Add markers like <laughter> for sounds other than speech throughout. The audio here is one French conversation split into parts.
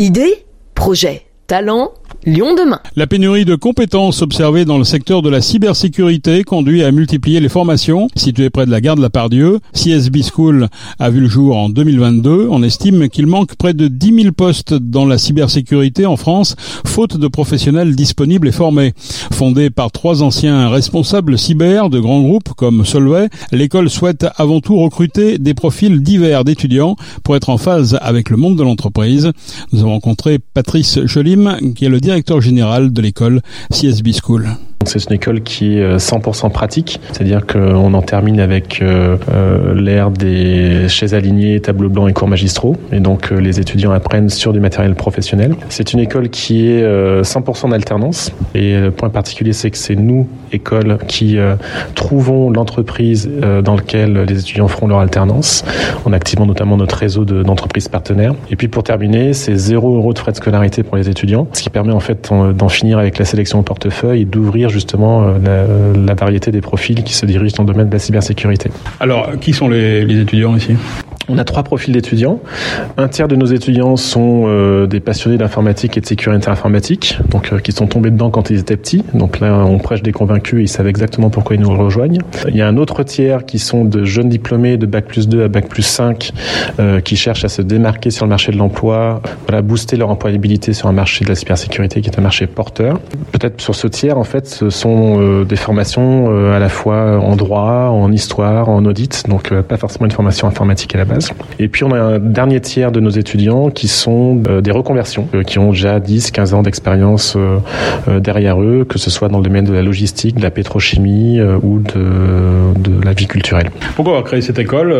Idée, projet, talent, La pénurie de compétences observée dans le secteur de la cybersécurité conduit à multiplier les formations. Située près de la gare de la Pardieu, CSB School a vu le jour en 2022. On estime qu'il manque près de 10 000 postes dans la cybersécurité en France, faute de professionnels disponibles et formés. Fondée par trois anciens responsables cyber de grands groupes comme Solvay, l'école souhaite avant tout recruter des profils divers d'étudiants pour être en phase avec le monde de l'entreprise. Nous avons rencontré Patrice Cholim, qui est le directeur directeur général de l'école CSB School. C'est une école qui est 100% euh, pratique, c'est-à-dire qu'on en termine avec euh, euh, l'ère des chaises alignées, tableaux blancs et cours magistraux, et donc les étudiants apprennent sur du matériel professionnel. C'est une école qui est 100% d'alternance, et le point particulier, c'est que c'est nous, école, qui trouvons l'entreprise dans laquelle les étudiants feront leur alternance, en activant notamment notre réseau d'entreprises partenaires. Et puis pour terminer, c'est 0 euros de frais de scolarité pour les étudiants, ce qui permet en fait d'en finir avec la sélection au portefeuille et d'ouvrir justement euh, la, variété des profils qui se dirigent dans le domaine de la cybersécurité. Alors, qui sont les étudiants ici? On a trois profils d'étudiants. Un tiers de nos étudiants sont euh, des passionnés d'informatique et de sécurité informatique, donc euh, qui sont tombés dedans quand ils étaient petits. Donc là, on prêche des convaincus, ils savent exactement pourquoi ils nous rejoignent. Il y a un autre tiers qui sont de jeunes diplômés de bac plus 2 à bac plus 5, euh, qui cherchent à se démarquer sur le marché de l'emploi, voilà, booster leur employabilité sur un marché de la cybersécurité qui est un marché porteur. Peut-être sur ce tiers, en fait, ce sont des formations à la fois en droit, en histoire, en audit, donc pas forcément une formation informatique à la base. Et puis on a un dernier tiers de nos étudiants qui sont euh, des reconversions, euh, qui ont déjà 10, 15 ans d'expérience euh, derrière eux, que ce soit dans le domaine de la logistique, de la pétrochimie ou de, vie culturelle. Pourquoi avoir créé cette école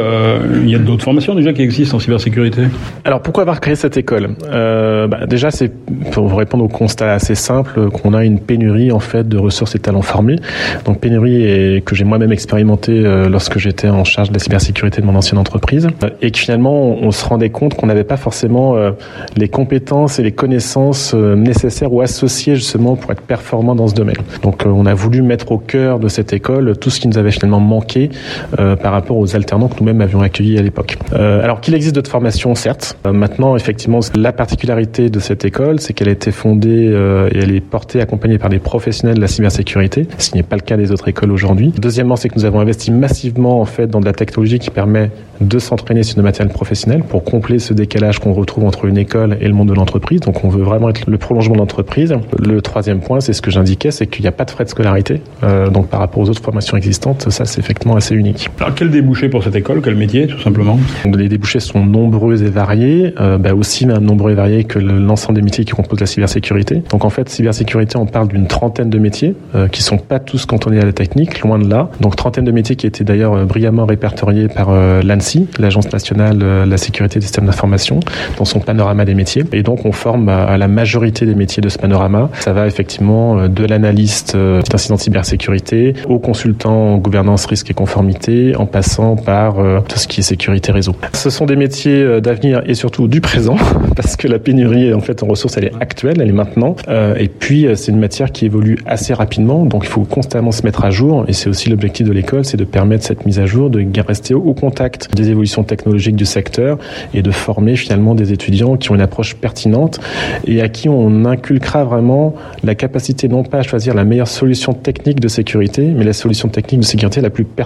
Il y a d'autres formations déjà qui existent en cybersécurité? Alors pourquoi avoir créé cette école? Euh, bah, Déjà, c'est pour vous répondre au constat assez simple qu'on a une pénurie en fait de ressources et talents formés. Donc pénurie et que j'ai moi-même expérimenté lorsque j'étais en charge de la cybersécurité de mon ancienne entreprise et que finalement on, se rendait compte qu'on n'avait pas forcément euh, les compétences et les connaissances euh, nécessaires ou associées justement pour être performant dans ce domaine. Donc euh, on a voulu mettre au cœur de cette école tout ce qui nous avait finalement manqué par rapport aux alternants que nous-mêmes avions accueillis à l'époque. alors qu'il existe d'autres formations, certes. maintenant, effectivement, la particularité de cette école, c'est qu'elle a été fondée et elle est portée, accompagnée par des professionnels de la cybersécurité, ce qui n'est pas le cas des autres écoles aujourd'hui. Deuxièmement, c'est que nous avons investi massivement en fait dans de la technologie qui permet de s'entraîner sur le matériel professionnel pour combler ce décalage qu'on retrouve entre une école et le monde de l'entreprise. Donc on veut vraiment être le prolongement de l'entreprise. Le troisième point, c'est ce que j'indiquais, c'est qu'il n'y a pas de frais de scolarité. Euh, donc par rapport aux autres formations existantes, ça c'est effectivement assez unique. Alors quel débouché pour cette école Quel métier tout simplement? Les débouchés sont nombreux et variés, euh, bah aussi même nombreux et variés que l'ensemble des métiers qui composent la cybersécurité. Donc en fait, cybersécurité, on parle d'une trentaine de métiers euh, qui sont pas tous cantonnés à la technique, loin de là. Donc trentaine de métiers qui étaient d'ailleurs euh, brillamment répertoriés par euh, l'ANSI, l'Agence nationale de la sécurité des systèmes d'information, dans son panorama des métiers. Et donc on forme à la majorité des métiers de ce panorama. Ça va effectivement euh, de l'analyste d'incidents de cybersécurité au consultant en gouvernance, risque et conformité, en passant par tout ce qui est sécurité réseau. Ce sont des métiers d'avenir et surtout du présent, <laughs> parce que la pénurie en fait en ressources elle est actuelle, elle est maintenant. Et puis c'est une matière qui évolue assez rapidement, donc il faut constamment se mettre à jour. Et c'est aussi l'objectif de l'école, c'est de permettre cette mise à jour, de rester au contact des évolutions technologiques du secteur et de former finalement des étudiants qui ont une approche pertinente et à qui on inculquera vraiment la capacité non pas à choisir la meilleure solution technique de sécurité, mais la solution technique de sécurité la plus pertinente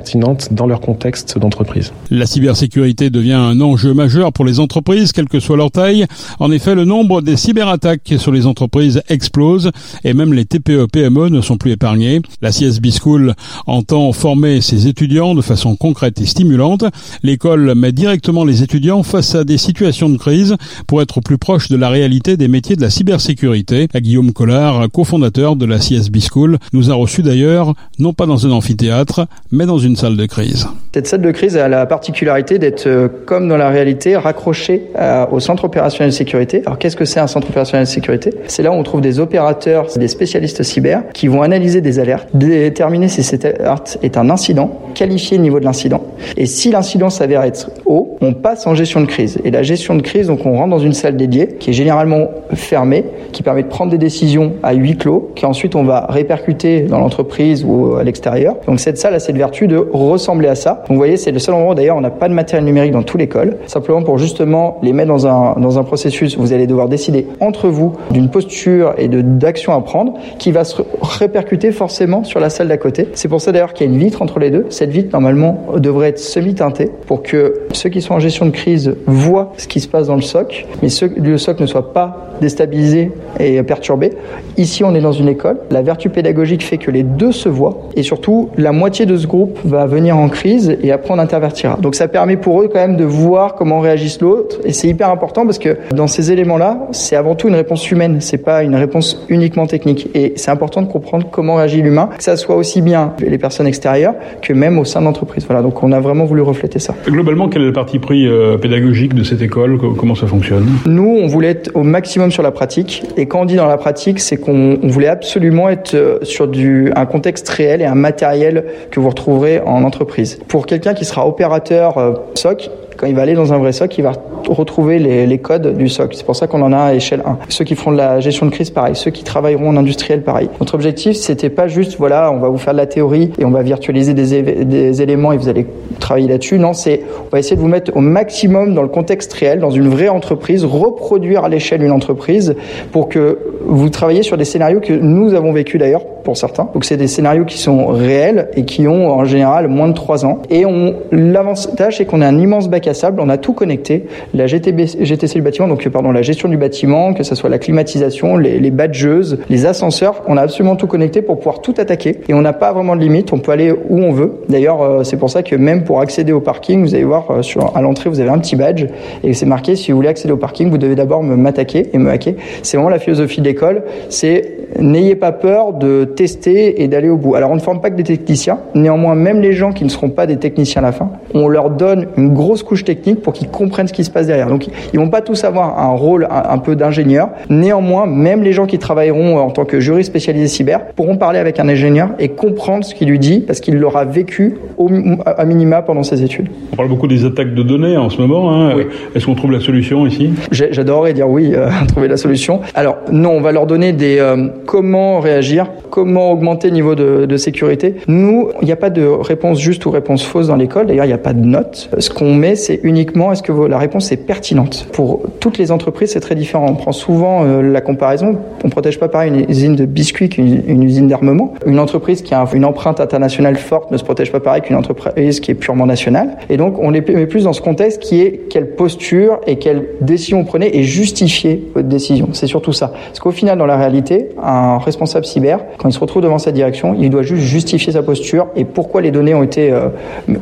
La cybersécurité devient un enjeu majeur pour les entreprises, quelle que soit leur taille. En effet, le nombre des cyberattaques sur les entreprises explose et même les TPE-PME ne sont plus épargnés. La CSB School entend former ses étudiants de façon concrète et stimulante. L'école met directement les étudiants face à des situations de crise pour être plus proche de la réalité des métiers de la cybersécurité. Guillaume Collard, cofondateur de la CSB School, nous a reçus d'ailleurs non pas dans un amphithéâtre, mais dans une salle de crise. Cette salle de crise a la particularité d'être, euh, comme dans la réalité, raccrochée au centre opérationnel de sécurité. Alors qu'est-ce que c'est un centre opérationnel de sécurité? C'est là où on trouve des opérateurs, des spécialistes cyber, qui vont analyser des alertes, déterminer si cette alerte est un incident, qualifier le niveau de l'incident, et si l'incident s'avère être haut, on passe en gestion de crise. Et la gestion de crise, donc on rentre dans une salle dédiée qui est généralement fermée, qui permet de prendre des décisions à huis clos, qui ensuite on va répercuter dans l'entreprise ou à l'extérieur. Donc cette salle a cette vertu de ressembler à ça. Vous voyez, c'est le seul endroit d'ailleurs on n'a pas de matériel numérique dans toute l'école, simplement pour justement les mettre dans un, dans un processus, vous allez devoir décider entre vous d'une posture et de d'action à prendre qui va se répercuter forcément sur la salle d'à côté. C'est pour ça d'ailleurs qu'il y a une vitre entre les deux. Cette vitre normalement devrait être semi-teintée pour que ceux qui sont en gestion de crise voient ce qui se passe dans le SOC, mais ceux du SOC ne soient pas déstabilisés et perturbés. Ici, on est dans une école. La vertu pédagogique fait que les deux se voient et surtout, la moitié de ce groupe va venir en crise et après on intervertira. Donc ça permet pour eux quand même de voir comment réagisse l'autre. Et c'est hyper important parce que dans ces éléments-là, c'est avant tout une réponse humaine, c'est pas une réponse uniquement technique. Et c'est important de comprendre comment réagit l'humain, que ça soit aussi bien les personnes extérieures que même au sein de l'entreprise. Voilà, donc on a vraiment voulu refléter ça. Globalement, quel est le parti pris euh, pédagogique de cette école? Comment ça fonctionne? Nous, on voulait être au maximum sur la pratique. Et quand on dit dans la pratique, c'est qu'on voulait absolument être euh, sur du, un contexte réel et un matériel que vous retrouverez en entreprise. Pour quelqu'un qui sera opérateur euh, SOC, quand il va aller dans un vrai SOC, il va retrouver les, codes du SOC. C'est pour ça qu'on en a à échelle 1. Ceux qui feront de la gestion de crise, pareil. Ceux qui travailleront en industriel, pareil. Notre objectif, c'était pas juste, voilà, on va vous faire de la théorie et on va virtualiser des, éléments et vous allez travailler là-dessus. Non, c'est, on va essayer de vous mettre au maximum dans le contexte réel, dans une vraie entreprise, reproduire à l'échelle une entreprise pour que vous travailliez sur des scénarios que nous avons vécu d'ailleurs pour certains. Donc c'est des scénarios qui sont réels et qui ont en général moins de 3 ans. Et l'avantage, c'est qu'on a un immense bac On a tout connecté. La GTC du bâtiment, donc pardon, la gestion du bâtiment, que ce soit la climatisation, les, badgeuses, les ascenseurs, on a absolument tout connecté pour pouvoir tout attaquer. Et on n'a pas vraiment de limite. On peut aller où on veut. D'ailleurs, euh, c'est pour ça que même pour accéder au parking, vous allez voir euh, à l'entrée, vous avez un petit badge et c'est marqué si vous voulez accéder au parking, vous devez d'abord m'attaquer et me hacker. C'est vraiment la philosophie de l'école. C'est n'ayez pas peur de tester et d'aller au bout. Alors on ne forme pas que des techniciens, néanmoins même les gens qui ne seront pas des techniciens à la fin, on leur donne une grosse couche technique pour qu'ils comprennent ce qui se passe derrière. Donc ils vont pas tous avoir un rôle un, un peu d'ingénieur. Néanmoins, même les gens qui travailleront en tant que juristes spécialisés cyber pourront parler avec un ingénieur et comprendre ce qu'il lui dit parce qu'il l'aura vécu au, à minima pendant ses études. On parle beaucoup des attaques de données en ce moment. Hein. Oui. Est-ce qu'on trouve la solution ici? J'adorerais dire oui, euh, <laughs> trouver la solution. Alors non, on va leur donner des euh, comment réagir, comment augmenter le niveau de, de sécurité. Nous, il n'y a pas de réponse juste ou réponse fausse dans l'école. D'ailleurs, il n'y a pas de notes. Ce qu'on met, c'est uniquement est-ce que la réponse est pertinente? Pour toutes les entreprises, c'est très différent. On prend souvent euh, la comparaison. On protège pas pareil une usine de biscuits qu'une une usine d'armement. Une entreprise qui a une empreinte internationale forte ne se protège pas pareil qu'une entreprise qui est purement nationale. Et donc, on les met plus dans ce contexte qui est quelle posture et quelle décision vous prenez et justifier votre décision. C'est surtout ça. Parce qu'au final, dans la réalité, un responsable cyber, quand il se retrouve devant sa direction, il doit juste justifier sa posture et pourquoi les données ont été euh,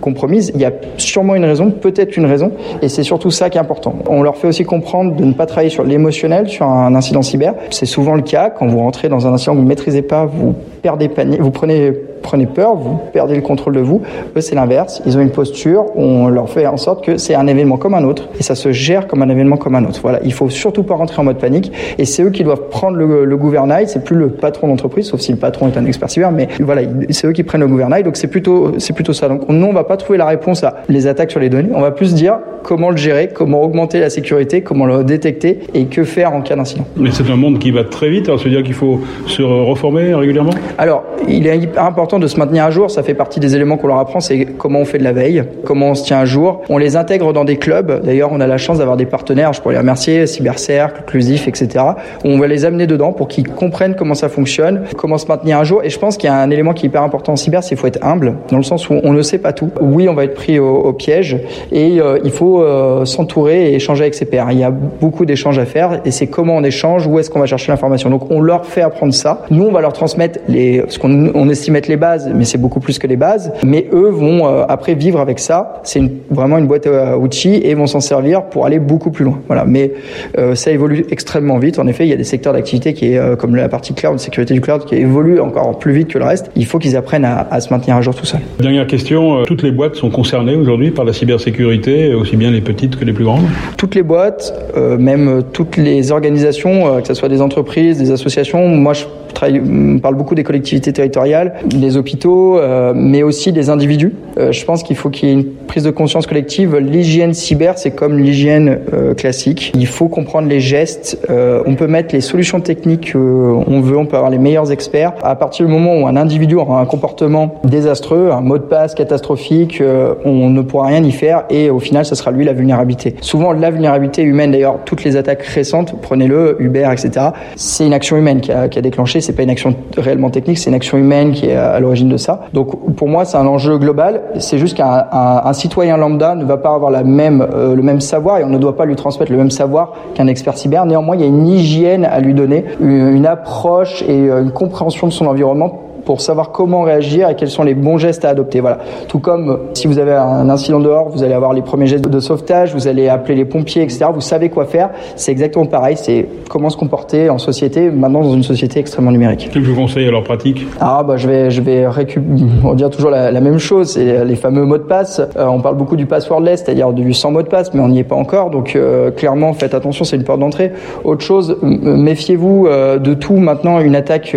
compromises. Il y a sûrement une raison, peut-être une raison, et c'est surtout ça qui est important. On leur fait aussi comprendre de ne pas travailler sur l'émotionnel sur un incident cyber. C'est souvent le cas quand vous rentrez dans un incident que vous ne maîtrisez pas, vous perdez panier, vous prenez prenez peur, vous perdez le contrôle de vous. Eux, c'est l'inverse. Ils ont une posture, on leur fait en sorte que c'est un événement comme un autre et ça se gère comme un événement comme un autre. Voilà, il faut surtout pas rentrer en mode panique et c'est eux qui doivent prendre le, le gouvernail. C'est plus le patron d'entreprise, sauf si le patron est un expert cyber, mais voilà, c'est eux qui prennent le gouvernail. Donc c'est plutôt, c'est plutôt ça. Donc nous, on va pas trouver la réponse à les attaques sur les données. On va plus dire comment le gérer, comment augmenter la sécurité, comment le détecter et que faire en cas d'incident. Mais c'est un monde qui va très vite. Alors, ça veut dire qu'il faut se reformer régulièrement? Alors, il est hyper important de se maintenir à jour. Ça fait partie des éléments qu'on leur apprend. C'est comment on fait de la veille, comment on se tient à jour. On les intègre dans des clubs. D'ailleurs, on a la chance d'avoir des partenaires. Je pourrais les remercier, Cybercercle, Clusif, etc. On va les amener dedans pour qu'ils comprennent comment ça fonctionne, comment se maintenir à jour. Et je pense qu'il y a un élément qui est hyper important en cyber, c'est qu'il faut être humble, dans le sens où on ne sait pas tout. Oui, on va être pris au, piège et euh, il faut euh, s'entourer et échanger avec ses pairs. Il y a beaucoup d'échanges à faire et c'est comment on échange, où est-ce qu'on va chercher l'information. Donc on leur fait apprendre ça. Nous, on va leur transmettre les, ce qu'on on estime être les bases, mais c'est beaucoup plus que les bases. Mais eux vont euh, après vivre avec ça. C'est vraiment une boîte à outils et vont s'en servir pour aller beaucoup plus loin. Voilà. Mais euh, ça évolue extrêmement vite. En effet, il y a des secteurs d'activité qui est euh, comme la partie cloud, sécurité du cloud, qui évolue encore plus vite que le reste. Il faut qu'ils apprennent à, à, se maintenir à jour tout seul. Dernière question. Toutes les boîtes sont concernées aujourd'hui par la cybersécurité, aussi bien les petites que les plus grandes? Toutes les boîtes, euh, même toutes les organisations, euh, que ce soit des entreprises, des associations. Moi, je on parle beaucoup des collectivités territoriales. Les les hôpitaux, mais aussi les individus. je pense qu'il faut qu'il y ait une prise de conscience collective. L'hygiène cyber, c'est comme l'hygiène classique. Il faut comprendre les gestes. on peut mettre les solutions techniques qu'on veut, on peut avoir les meilleurs experts. À partir du moment où un individu aura un comportement désastreux, un mot de passe catastrophique, on ne pourra rien y faire et au final, ça sera lui la vulnérabilité. Souvent, la vulnérabilité humaine, d'ailleurs, toutes les attaques récentes, prenez-le, Uber, etc., c'est une action humaine qui a, qui a déclenché, c'est pas une action réellement technique, c'est une action humaine qui est à l'origine de ça. Donc, pour moi, c'est un enjeu global. C'est juste qu'un un, citoyen lambda ne va pas avoir la même, euh, le même savoir et on ne doit pas lui transmettre le même savoir qu'un expert cyber. Néanmoins, il y a une hygiène à lui donner, une approche et euh, une compréhension de son environnement pour savoir comment réagir et quels sont les bons gestes à adopter. Voilà. Tout comme euh, si vous avez un incident dehors, vous allez avoir les premiers gestes de sauvetage, vous allez appeler les pompiers, etc. Vous savez quoi faire. C'est exactement pareil. C'est comment se comporter en société, maintenant dans une société extrêmement numérique. Quel vous conseille alors pratique Ah bah je vais je vais récupérer, on dire toujours la, même chose. C'est les fameux mots de passe. Euh, on parle beaucoup du passwordless, c'est-à-dire du sans mot de passe, mais on n'y est pas encore. Donc euh, clairement, faites attention, c'est une porte d'entrée. Autre chose, méfiez-vous de tout. Maintenant, une attaque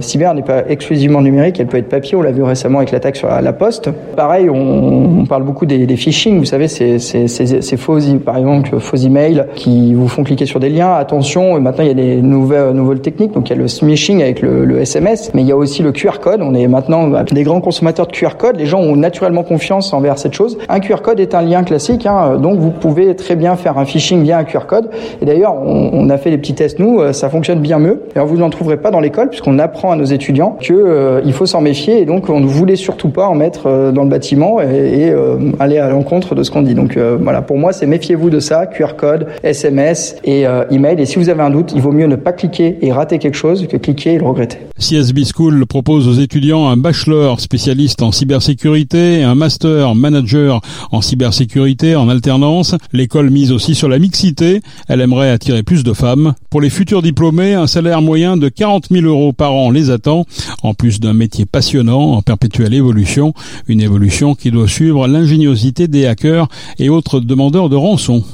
cyber n'est pas exclusive exclusivement numérique, elle peut être papier, on l'a vu récemment avec l'attaque sur la poste. Pareil, on, parle beaucoup des, des, phishing, vous savez, ces, ces, faux, par exemple, faux emails qui vous font cliquer sur des liens. Attention, maintenant il y a des nouvelles, nouvelles techniques, donc il y a le smishing avec le, SMS, mais il y a aussi le QR code. On est maintenant des grands consommateurs de QR code, les gens ont naturellement confiance envers cette chose. Un QR code est un lien classique, hein, donc vous pouvez très bien faire un phishing via un QR code. Et d'ailleurs, on, a fait des petits tests, nous, ça fonctionne bien mieux. Et vous n'en trouverez pas dans l'école, puisqu'on apprend à nos étudiants que euh, il faut s'en méfier et donc on ne voulait surtout pas en mettre euh, dans le bâtiment et, euh, aller à l'encontre de ce qu'on dit. Donc voilà, pour moi, c'est méfiez-vous de ça, QR code, SMS et email. Et si vous avez un doute, il vaut mieux ne pas cliquer et rater quelque chose que cliquer et le regretter. CSB School propose aux étudiants un bachelor spécialiste en cybersécurité, un master manager en cybersécurité en alternance. L'école mise aussi sur la mixité. Elle aimerait attirer plus de femmes. Pour les futurs diplômés, un salaire moyen de 40 000 euros par an les attend en plus d'un métier passionnant en perpétuelle évolution, une évolution qui doit suivre l'ingéniosité des hackers et autres demandeurs de rançon.